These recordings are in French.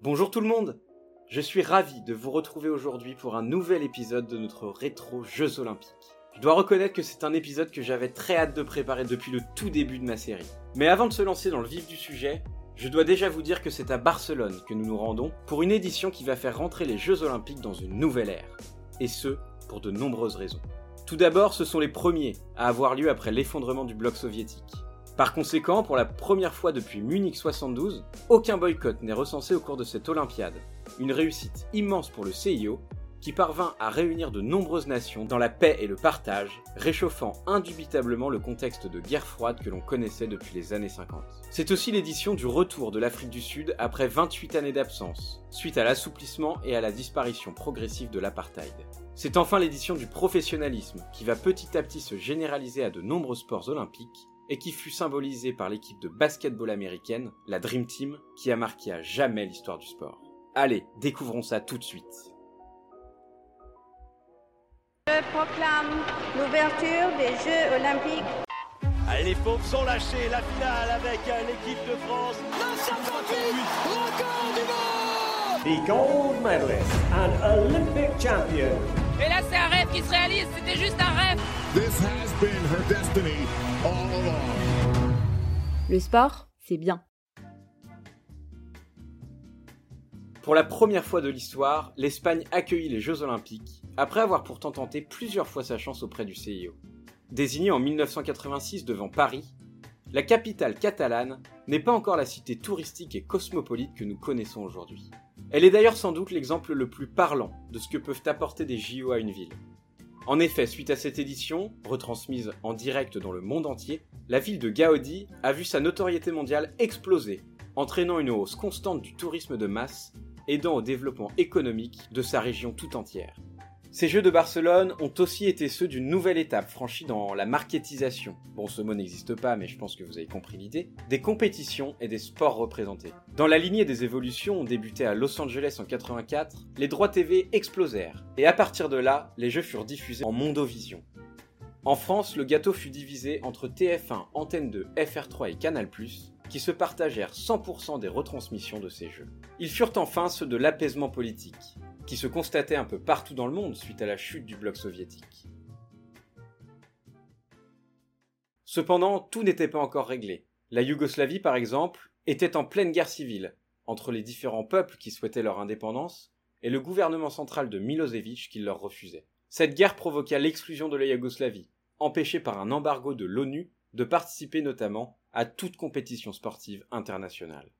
Bonjour tout le monde Je suis ravi de vous retrouver aujourd'hui pour un nouvel épisode de notre rétro Jeux Olympiques. Je dois reconnaître que c'est un épisode que j'avais très hâte de préparer depuis le tout début de ma série. Mais avant de se lancer dans le vif du sujet, je dois déjà vous dire que c'est à Barcelone que nous nous rendons pour une édition qui va faire rentrer les Jeux Olympiques dans une nouvelle ère. Et ce, pour de nombreuses raisons. Tout d'abord, ce sont les premiers à avoir lieu après l'effondrement du bloc soviétique. Par conséquent, pour la première fois depuis Munich 72, aucun boycott n'est recensé au cours de cette Olympiade. Une réussite immense pour le CIO, qui parvint à réunir de nombreuses nations dans la paix et le partage, réchauffant indubitablement le contexte de guerre froide que l'on connaissait depuis les années 50. C'est aussi l'édition du retour de l'Afrique du Sud après 28 années d'absence, suite à l'assouplissement et à la disparition progressive de l'apartheid. C'est enfin l'édition du professionnalisme, qui va petit à petit se généraliser à de nombreux sports olympiques, et qui fut symbolisé par l'équipe de basketball américaine, la Dream Team, qui a marqué à jamais l'histoire du sport. Allez, découvrons ça tout de suite. Je proclame l'ouverture des Jeux Olympiques. Allez, les pauvres sont lâchés, la finale avec euh, l'équipe de France. record du monde the gold medalist and Olympic champion. Et là, c'est un rêve qui se réalise, c'était juste un rêve. This has been her destiny all along. Le sport, c'est bien. Pour la première fois de l'histoire, l'Espagne accueillit les Jeux Olympiques, après avoir pourtant tenté plusieurs fois sa chance auprès du CIO. Désignée en 1986 devant Paris, la capitale catalane n'est pas encore la cité touristique et cosmopolite que nous connaissons aujourd'hui. Elle est d'ailleurs sans doute l'exemple le plus parlant de ce que peuvent apporter des JO à une ville. En effet, suite à cette édition, retransmise en direct dans le monde entier, la ville de Gaudi a vu sa notoriété mondiale exploser, entraînant une hausse constante du tourisme de masse, aidant au développement économique de sa région tout entière. Ces Jeux de Barcelone ont aussi été ceux d'une nouvelle étape franchie dans la marketisation, bon ce mot n'existe pas mais je pense que vous avez compris l'idée, des compétitions et des sports représentés. Dans la lignée des évolutions débutées à Los Angeles en 84, les droits TV explosèrent, et à partir de là, les jeux furent diffusés en Mondovision. En France, le gâteau fut divisé entre TF1, Antenne 2, FR3 et Canal+, qui se partagèrent 100% des retransmissions de ces jeux. Ils furent enfin ceux de l'apaisement politique, qui se constatait un peu partout dans le monde suite à la chute du bloc soviétique. Cependant, tout n'était pas encore réglé. La Yougoslavie, par exemple, était en pleine guerre civile, entre les différents peuples qui souhaitaient leur indépendance et le gouvernement central de Milosevic qui leur refusait. Cette guerre provoqua l'exclusion de la Yougoslavie, empêchée par un embargo de l'ONU de participer notamment à toute compétition sportive internationale.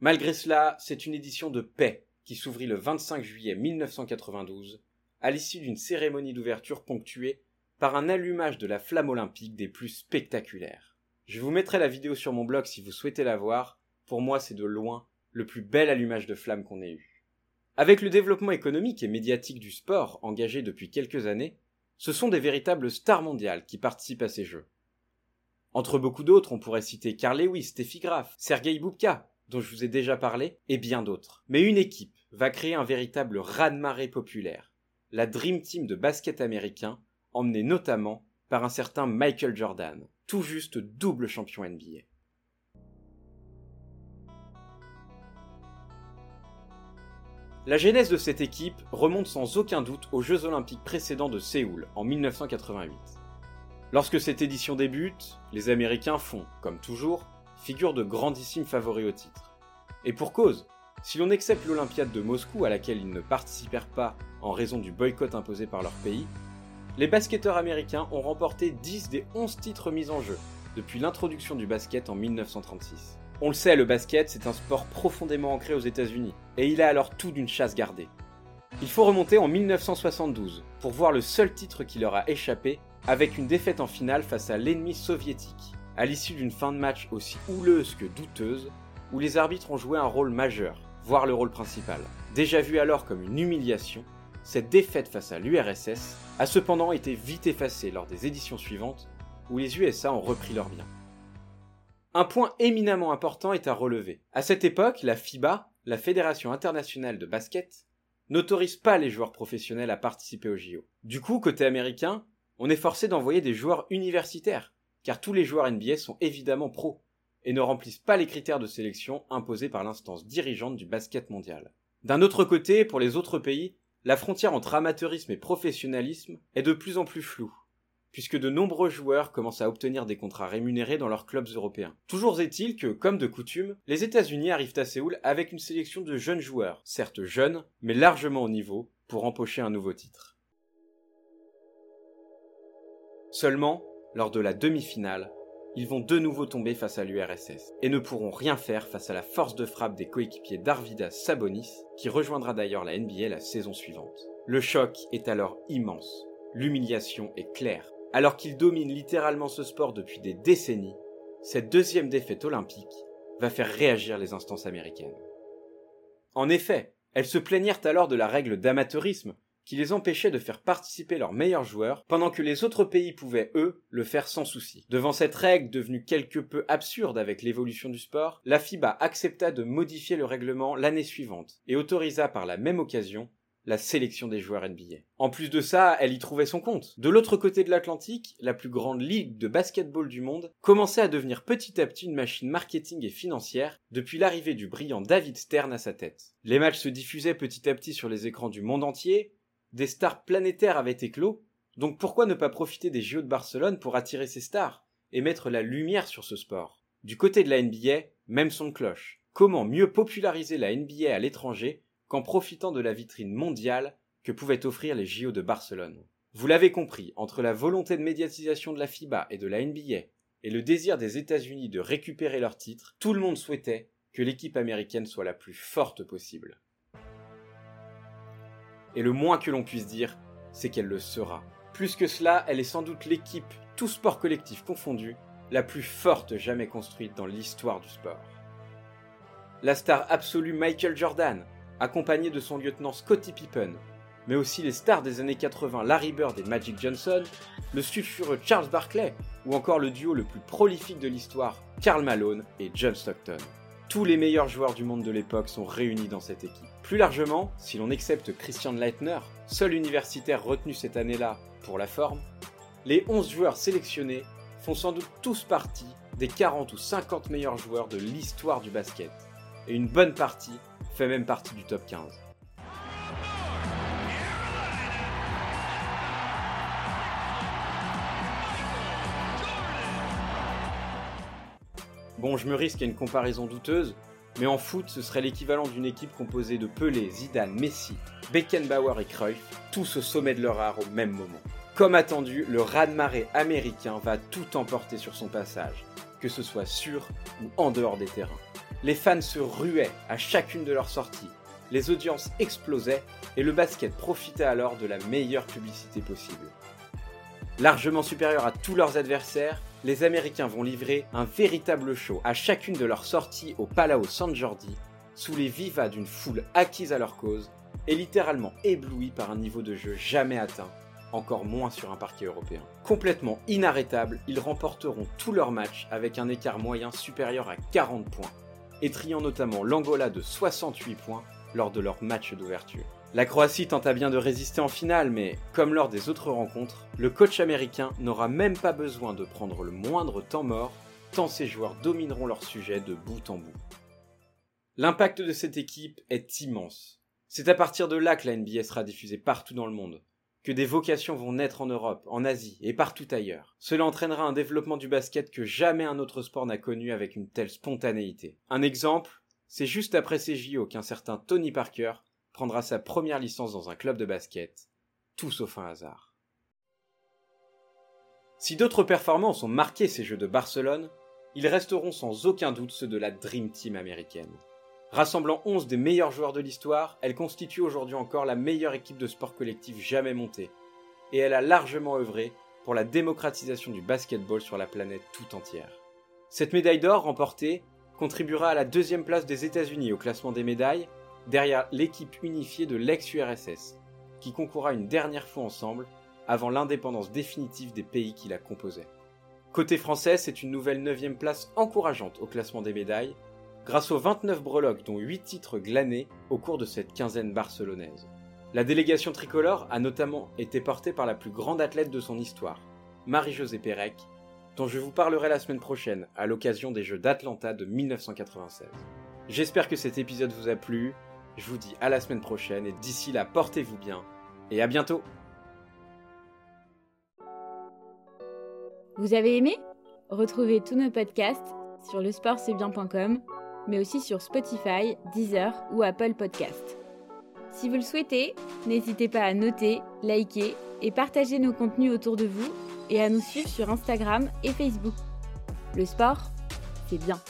Malgré cela, c'est une édition de paix qui s'ouvrit le 25 juillet 1992 à l'issue d'une cérémonie d'ouverture ponctuée par un allumage de la flamme olympique des plus spectaculaires. Je vous mettrai la vidéo sur mon blog si vous souhaitez la voir, pour moi c'est de loin le plus bel allumage de flamme qu'on ait eu. Avec le développement économique et médiatique du sport engagé depuis quelques années, ce sont des véritables stars mondiales qui participent à ces jeux. Entre beaucoup d'autres, on pourrait citer Carl Lewis, Steffi Graf, Sergei Boubka, dont je vous ai déjà parlé, et bien d'autres. Mais une équipe va créer un véritable raz-de-marée populaire, la Dream Team de basket américain, emmenée notamment par un certain Michael Jordan, tout juste double champion NBA. La genèse de cette équipe remonte sans aucun doute aux Jeux olympiques précédents de Séoul en 1988. Lorsque cette édition débute, les Américains font, comme toujours, figure de grandissimes favoris au titre. Et pour cause, si l'on accepte l'Olympiade de Moscou à laquelle ils ne participèrent pas en raison du boycott imposé par leur pays, les basketteurs américains ont remporté 10 des 11 titres mis en jeu depuis l'introduction du basket en 1936. On le sait, le basket, c'est un sport profondément ancré aux États-Unis, et il a alors tout d'une chasse gardée. Il faut remonter en 1972 pour voir le seul titre qui leur a échappé avec une défaite en finale face à l'ennemi soviétique, à l'issue d'une fin de match aussi houleuse que douteuse, où les arbitres ont joué un rôle majeur, voire le rôle principal. Déjà vu alors comme une humiliation, cette défaite face à l'URSS a cependant été vite effacée lors des éditions suivantes, où les USA ont repris leur bien. Un point éminemment important est à relever. À cette époque, la FIBA, la Fédération internationale de basket, n'autorise pas les joueurs professionnels à participer aux JO. Du coup, côté américain, on est forcé d'envoyer des joueurs universitaires, car tous les joueurs NBA sont évidemment pros, et ne remplissent pas les critères de sélection imposés par l'instance dirigeante du basket mondial. D'un autre côté, pour les autres pays, la frontière entre amateurisme et professionnalisme est de plus en plus floue, puisque de nombreux joueurs commencent à obtenir des contrats rémunérés dans leurs clubs européens. Toujours est-il que, comme de coutume, les États-Unis arrivent à Séoul avec une sélection de jeunes joueurs, certes jeunes, mais largement au niveau, pour empocher un nouveau titre. Seulement, lors de la demi-finale, ils vont de nouveau tomber face à l'URSS et ne pourront rien faire face à la force de frappe des coéquipiers d'Arvidas Sabonis, qui rejoindra d'ailleurs la NBA la saison suivante. Le choc est alors immense. L'humiliation est claire. Alors qu'ils dominent littéralement ce sport depuis des décennies, cette deuxième défaite olympique va faire réagir les instances américaines. En effet, elles se plaignirent alors de la règle d'amateurisme qui les empêchait de faire participer leurs meilleurs joueurs, pendant que les autres pays pouvaient, eux, le faire sans souci. Devant cette règle devenue quelque peu absurde avec l'évolution du sport, la FIBA accepta de modifier le règlement l'année suivante, et autorisa par la même occasion la sélection des joueurs NBA. En plus de ça, elle y trouvait son compte. De l'autre côté de l'Atlantique, la plus grande ligue de basketball du monde commençait à devenir petit à petit une machine marketing et financière depuis l'arrivée du brillant David Stern à sa tête. Les matchs se diffusaient petit à petit sur les écrans du monde entier, des stars planétaires avaient éclos, donc pourquoi ne pas profiter des JO de Barcelone pour attirer ces stars et mettre la lumière sur ce sport? Du côté de la NBA, même son cloche. Comment mieux populariser la NBA à l'étranger qu'en profitant de la vitrine mondiale que pouvaient offrir les JO de Barcelone? Vous l'avez compris, entre la volonté de médiatisation de la FIBA et de la NBA et le désir des États-Unis de récupérer leur titre, tout le monde souhaitait que l'équipe américaine soit la plus forte possible et le moins que l'on puisse dire, c'est qu'elle le sera. Plus que cela, elle est sans doute l'équipe, tout sport collectif confondu, la plus forte jamais construite dans l'histoire du sport. La star absolue Michael Jordan, accompagné de son lieutenant Scottie Pippen, mais aussi les stars des années 80 Larry Bird et Magic Johnson, le sulfureux Charles Barkley, ou encore le duo le plus prolifique de l'histoire, Karl Malone et John Stockton. Tous les meilleurs joueurs du monde de l'époque sont réunis dans cette équipe. Plus largement, si l'on accepte Christian Leitner, seul universitaire retenu cette année-là pour la forme, les 11 joueurs sélectionnés font sans doute tous partie des 40 ou 50 meilleurs joueurs de l'histoire du basket. Et une bonne partie fait même partie du top 15. Bon, je me risque à une comparaison douteuse, mais en foot, ce serait l'équivalent d'une équipe composée de Pelé, Zidane, Messi, Beckenbauer et Cruyff, tous au sommet de leur art au même moment. Comme attendu, le raz-de-marée américain va tout emporter sur son passage, que ce soit sur ou en dehors des terrains. Les fans se ruaient à chacune de leurs sorties, les audiences explosaient et le basket profitait alors de la meilleure publicité possible. Largement supérieur à tous leurs adversaires, les Américains vont livrer un véritable show à chacune de leurs sorties au Palau San Jordi, sous les vivas d'une foule acquise à leur cause et littéralement éblouie par un niveau de jeu jamais atteint, encore moins sur un parquet européen. Complètement inarrêtables, ils remporteront tous leurs matchs avec un écart moyen supérieur à 40 points, étriant notamment l'Angola de 68 points lors de leur match d'ouverture. La Croatie tenta bien de résister en finale, mais comme lors des autres rencontres, le coach américain n'aura même pas besoin de prendre le moindre temps mort, tant ses joueurs domineront leur sujet de bout en bout. L'impact de cette équipe est immense. C'est à partir de là que la NBA sera diffusée partout dans le monde, que des vocations vont naître en Europe, en Asie et partout ailleurs. Cela entraînera un développement du basket que jamais un autre sport n'a connu avec une telle spontanéité. Un exemple, c'est juste après ces JO qu'un certain Tony Parker prendra sa première licence dans un club de basket, tout sauf un hasard. Si d'autres performances ont marqué ces Jeux de Barcelone, ils resteront sans aucun doute ceux de la Dream Team américaine. Rassemblant 11 des meilleurs joueurs de l'histoire, elle constitue aujourd'hui encore la meilleure équipe de sport collectif jamais montée, et elle a largement œuvré pour la démocratisation du basketball sur la planète tout entière. Cette médaille d'or remportée contribuera à la deuxième place des États-Unis au classement des médailles derrière l'équipe unifiée de l'ex-URSS, qui concourra une dernière fois ensemble avant l'indépendance définitive des pays qui la composaient. Côté français, c'est une nouvelle 9 place encourageante au classement des médailles, grâce aux 29 breloques dont 8 titres glanés au cours de cette quinzaine barcelonaise. La délégation tricolore a notamment été portée par la plus grande athlète de son histoire, Marie-Josée Pérec, dont je vous parlerai la semaine prochaine à l'occasion des Jeux d'Atlanta de 1996. J'espère que cet épisode vous a plu, je vous dis à la semaine prochaine et d'ici là portez-vous bien et à bientôt Vous avez aimé? Retrouvez tous nos podcasts sur lesportcestbien.com, mais aussi sur Spotify, Deezer ou Apple Podcasts. Si vous le souhaitez, n'hésitez pas à noter, liker et partager nos contenus autour de vous et à nous suivre sur Instagram et Facebook. Le sport, c'est bien.